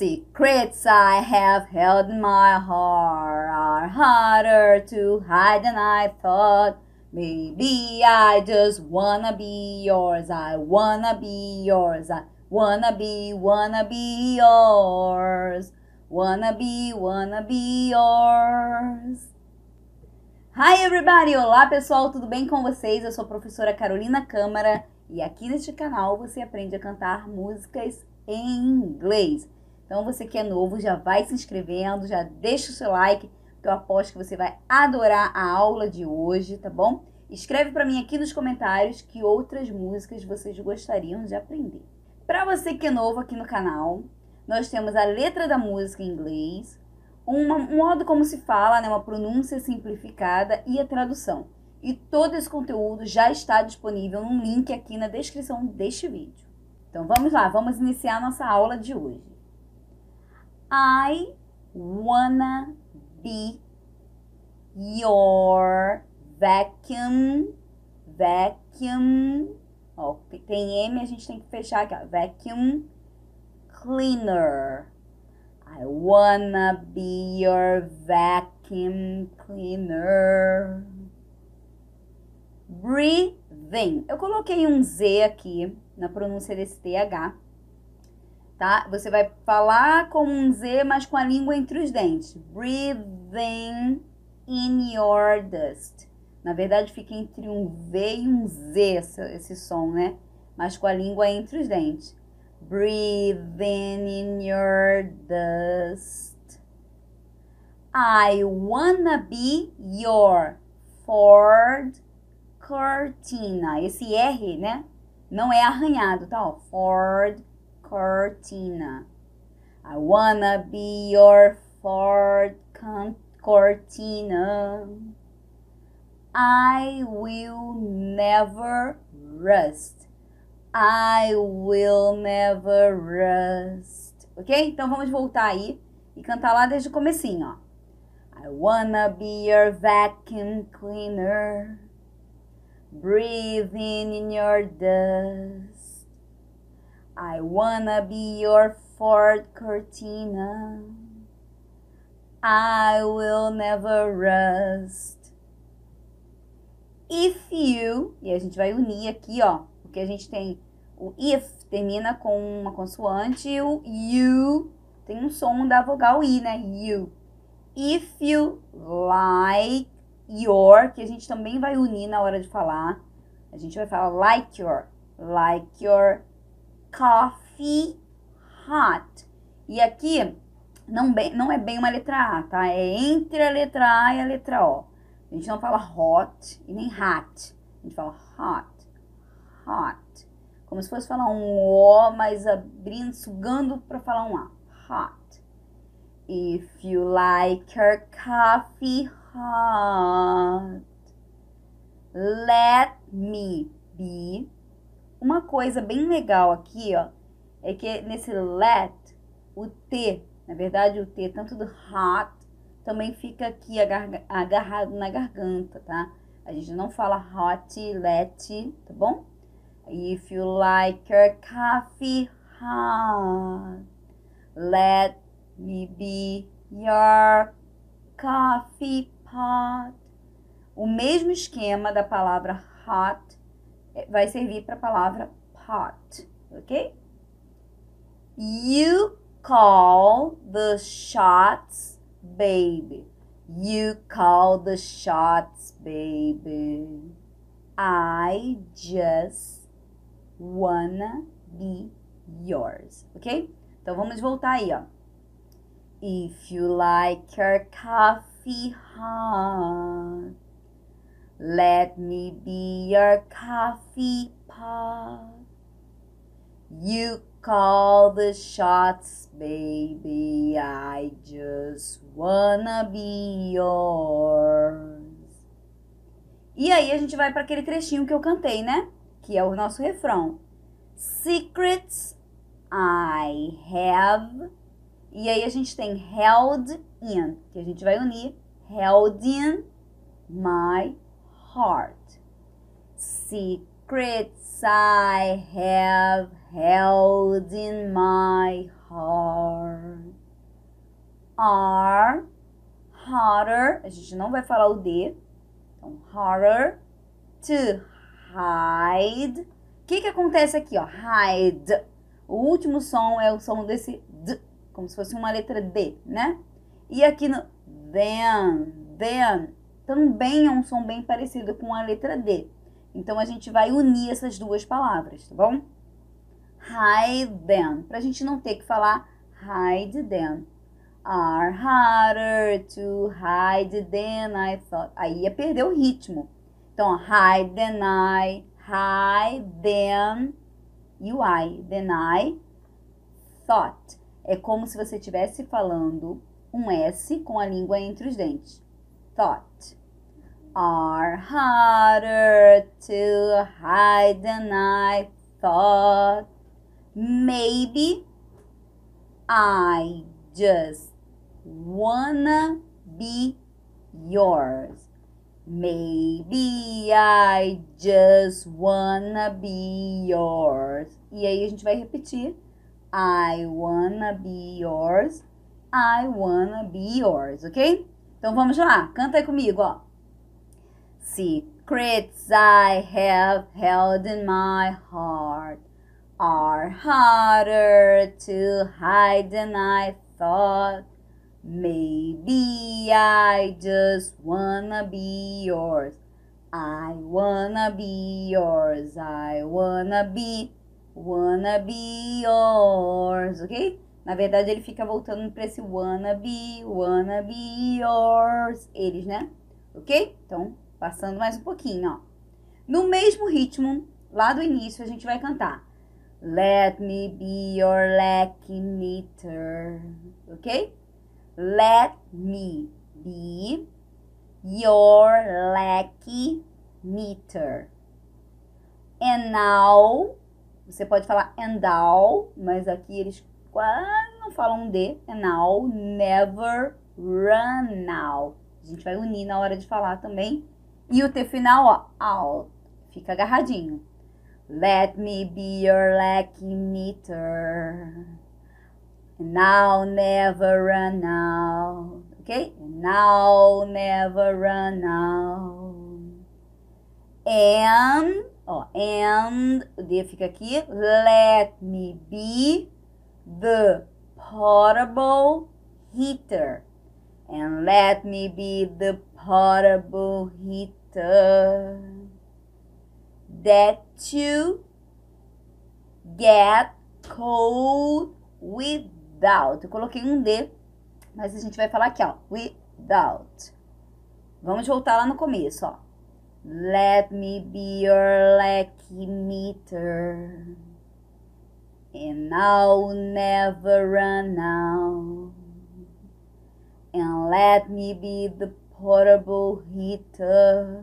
Secrets I have held in my heart are harder to hide than I thought. Maybe I just wanna be yours. I wanna be yours. I wanna be, wanna be yours. Wanna be, wanna be yours. Hi everybody! Olá pessoal, tudo bem com vocês? Eu sou a professora Carolina Câmara e aqui neste canal você aprende a cantar músicas em inglês. Então você que é novo já vai se inscrevendo, já deixa o seu like, que eu aposto que você vai adorar a aula de hoje, tá bom? Escreve para mim aqui nos comentários que outras músicas vocês gostariam de aprender. Para você que é novo aqui no canal, nós temos a letra da música em inglês, um modo como se fala, né, uma pronúncia simplificada e a tradução. E todo esse conteúdo já está disponível num link aqui na descrição deste vídeo. Então vamos lá, vamos iniciar a nossa aula de hoje. I wanna be your vacuum, vacuum. Ó, tem M, a gente tem que fechar aqui, ó. Vacuum cleaner. I wanna be your vacuum cleaner. Breathing. Eu coloquei um Z aqui na pronúncia desse TH tá? Você vai falar como um Z, mas com a língua entre os dentes. Breathing in your dust. Na verdade, fica entre um V e um Z esse, esse som, né? Mas com a língua entre os dentes. Breathing in your dust. I wanna be your Ford Cortina. Esse R, né? Não é arranhado, tá? Ford Cortina. I wanna be your Ford Cortina. I will never rust. I will never rust. Ok? Então vamos voltar aí e cantar lá desde o comecinho, ó. I wanna be your vacuum cleaner, breathing in your dust. I wanna be your Ford Cortina. I will never rust. If you, e a gente vai unir aqui, ó, porque a gente tem o if termina com uma consoante e o you tem um som da vogal i, né? You. If you like your, que a gente também vai unir na hora de falar. A gente vai falar like your, like your coffee hot. E aqui não, bem, não é bem uma letra A, tá? É entre a letra A e a letra O. A gente não fala hot e nem hot. A gente fala hot, hot. Como se fosse falar um O, mas abrindo, sugando para falar um A. Hot. If you like your coffee hot, let me be uma coisa bem legal aqui, ó, é que nesse let, o T, na verdade o T, tanto do hot, também fica aqui agarrado na garganta, tá? A gente não fala hot, let, tá bom? If you like your coffee hot, let me be your coffee pot. O mesmo esquema da palavra hot vai servir para a palavra pot, ok? You call the shots, baby. You call the shots, baby. I just wanna be yours, ok? Então vamos voltar aí, ó. If you like your coffee hot. Let me be your coffee pot. You call the shots, baby. I just wanna be yours. E aí a gente vai para aquele trechinho que eu cantei, né? Que é o nosso refrão. Secrets I have. E aí a gente tem held in, que a gente vai unir held in my heart. Secrets I have held in my heart are harder. A gente não vai falar o D. Então, harder to hide. O que, que acontece aqui? Ó? Hide. O último som é o som desse D, como se fosse uma letra D, né? E aqui no then, then também é um som bem parecido com a letra D. Então, a gente vai unir essas duas palavras, tá bom? Hide them, pra gente não ter que falar hide them. Are harder to hide than I thought. Aí ia perder o ritmo. Então, hide than I, hide than o I, than I thought. É como se você estivesse falando um S com a língua entre os dentes. Thought. Are harder to hide than I thought. Maybe I just wanna be yours. Maybe I just wanna be yours. E aí a gente vai repetir. I wanna be yours. I wanna be yours, ok? Então vamos lá, canta aí comigo, ó. Secrets I have held in my heart are harder to hide than I thought. Maybe I just wanna be yours. I wanna be yours. I wanna be, wanna be yours, ok? Na verdade, ele fica voltando para esse wanna be, wanna be yours. Eles, né? Ok? Então, passando mais um pouquinho, ó. No mesmo ritmo, lá do início, a gente vai cantar. Let me be your lucky meter. Ok? Let me be your lucky meter. And now, você pode falar and now, mas aqui eles quase não falam D. And now, never run now. A gente vai unir na hora de falar também. E o T final, ó, out. Fica agarradinho. Let me be your lucky meter. I'll never run out. And I'll never run out. And, ó, and, o D fica aqui. Let me be the portable heater. And let me be the portable heater that you get cold without. Eu coloquei um D, mas a gente vai falar aqui, ó, without. Vamos voltar lá no começo, ó. Let me be your lucky meter. And I'll never run out. And let me be the portable heater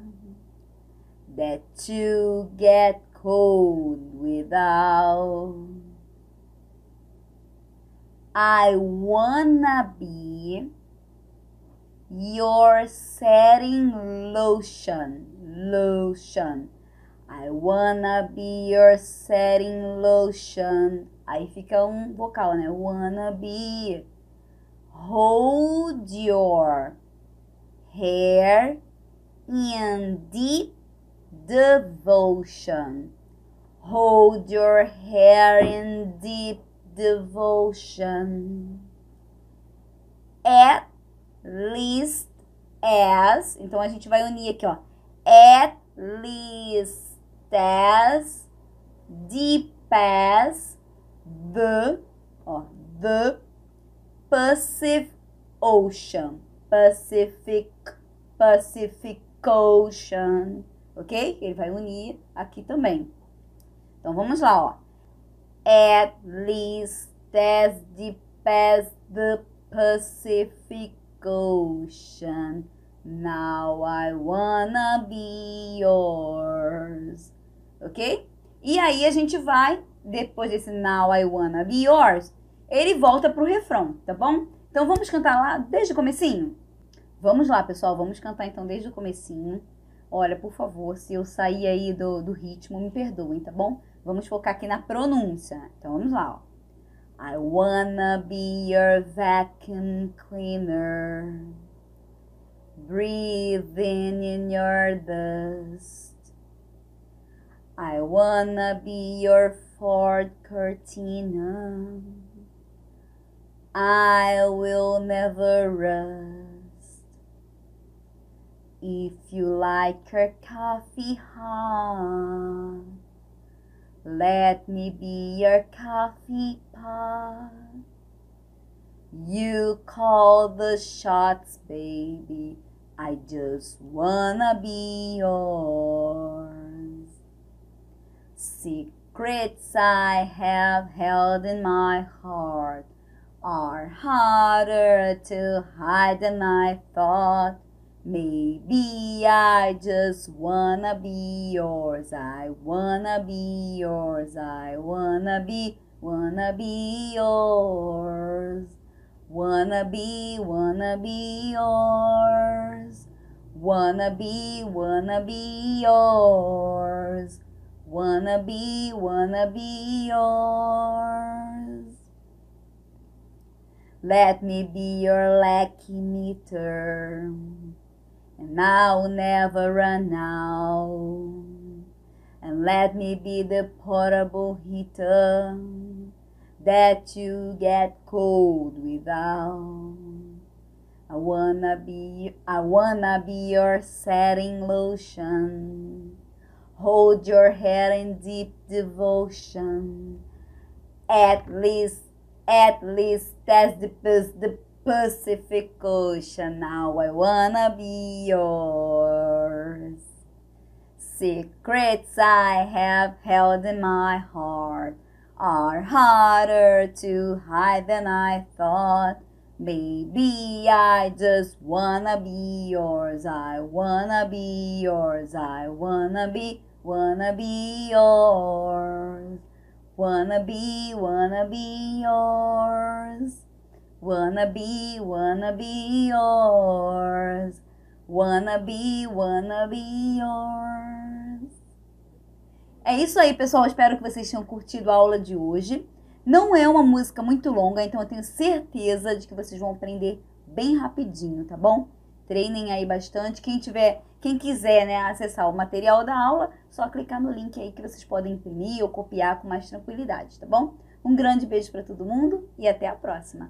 that you get cold without. I wanna be your setting lotion, lotion. I wanna be your setting lotion. Aí fica um vocal, né? Wanna be. Hold your hair in deep devotion. Hold your hair in deep devotion. At least as. Então a gente vai unir aqui, ó. At least as deep as the, ó, the Pacific Ocean. Pacific, Pacific Ocean ok? Ele vai unir aqui também. Então vamos lá, ó. At least as deep as the Pacific Ocean. Now I wanna be yours. Ok? E aí a gente vai, depois desse Now I wanna be yours, ele volta pro refrão, tá bom? Então vamos cantar lá desde o comecinho? Vamos lá, pessoal, vamos cantar então desde o comecinho. Olha, por favor, se eu sair aí do, do ritmo, me perdoem, tá bom? Vamos focar aqui na pronúncia. Então vamos lá, ó. I wanna be your vacuum cleaner. breathing in your dust. I wanna be your Ford Cortina. I will never rest. If you like your coffee hot, let me be your coffee pot. You call the shots, baby. I just wanna be yours. Secrets I have held in my heart are harder to hide than I thought. Maybe I just wanna be yours. I wanna be yours. I wanna be, wanna be yours. Wanna be, wanna be yours. Wanna be, wanna be yours. Wanna be, wanna be yours. Let me be your lucky meter, and I'll never run out. And let me be the portable heater that you get cold without. I wanna be, I wanna be your setting lotion. Hold your head in deep devotion. At least at least that's the, the Pacific Ocean. Now I wanna be yours. Secrets I have held in my heart are harder to hide than I thought. Maybe I just wanna be yours. I wanna be yours. I wanna be, wanna be yours. Wanna be, wanna be yours. Wanna be, wanna be yours. Wanna be, wanna be yours. É isso aí, pessoal. Espero que vocês tenham curtido a aula de hoje. Não é uma música muito longa, então eu tenho certeza de que vocês vão aprender bem rapidinho, tá bom? Treinem aí bastante. Quem tiver, quem quiser, né, acessar o material da aula, só clicar no link aí que vocês podem imprimir ou copiar com mais tranquilidade, tá bom? Um grande beijo para todo mundo e até a próxima.